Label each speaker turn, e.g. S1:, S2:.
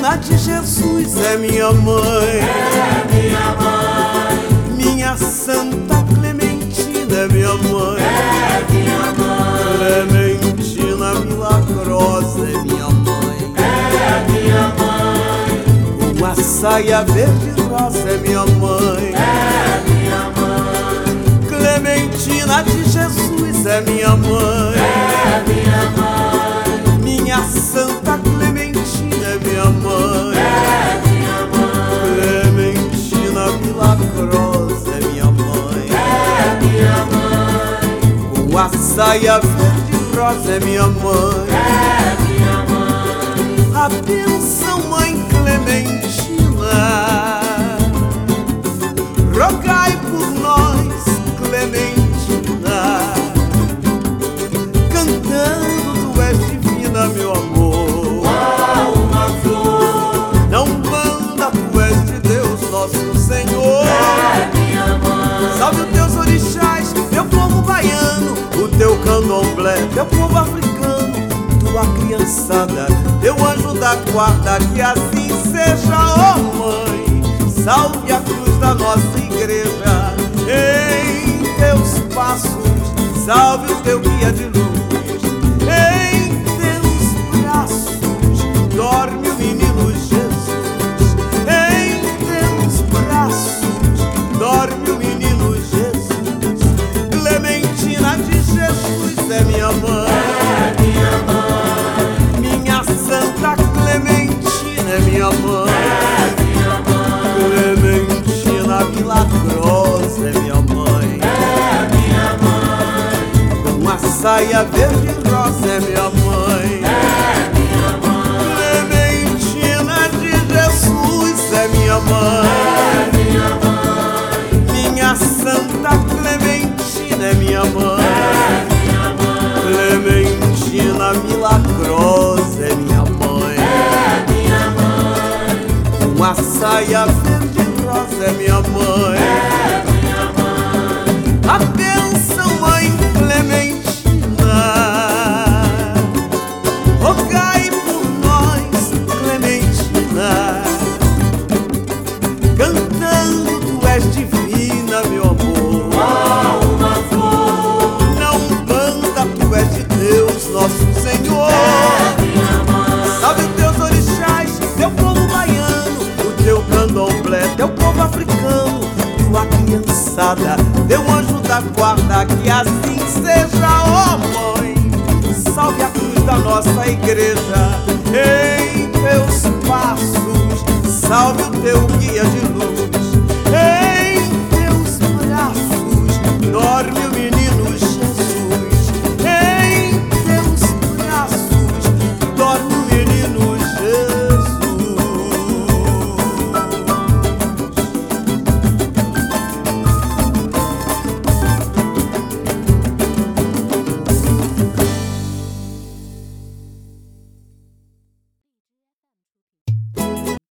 S1: de Jesus é minha mãe.
S2: É minha mãe.
S1: Minha Santa Clementina é minha mãe.
S2: É minha mãe.
S1: Clementina milagrosa é minha mãe.
S2: É minha mãe.
S1: Uma saia verde rosa é minha mãe.
S2: É minha mãe.
S1: Clementina de Jesus é minha mãe.
S2: É minha mãe.
S1: Com a saia verde rosa é minha mãe.
S2: É minha mãe.
S1: Povo africano, tua criançada, teu anjo da guarda, que assim seja, ó mãe. Salve a cruz da nossa igreja, em teus passos, salve o teu guia de luz, É minha mãe.
S2: É minha mãe.
S1: Minha Santa Clementina é minha mãe.
S2: É minha mãe.
S1: Clementina milagrosa é minha mãe.
S2: É minha mãe.
S1: Uma saia verde rosa é minha mãe.
S2: É
S1: Milagrosa é minha mãe.
S2: É minha mãe.
S1: Uma saia verde rosa é minha mãe. Criançada, teu anjo da guarda, que assim seja, ó mãe. Salve a cruz da nossa igreja, em teus passos, salve o teu guia de luz.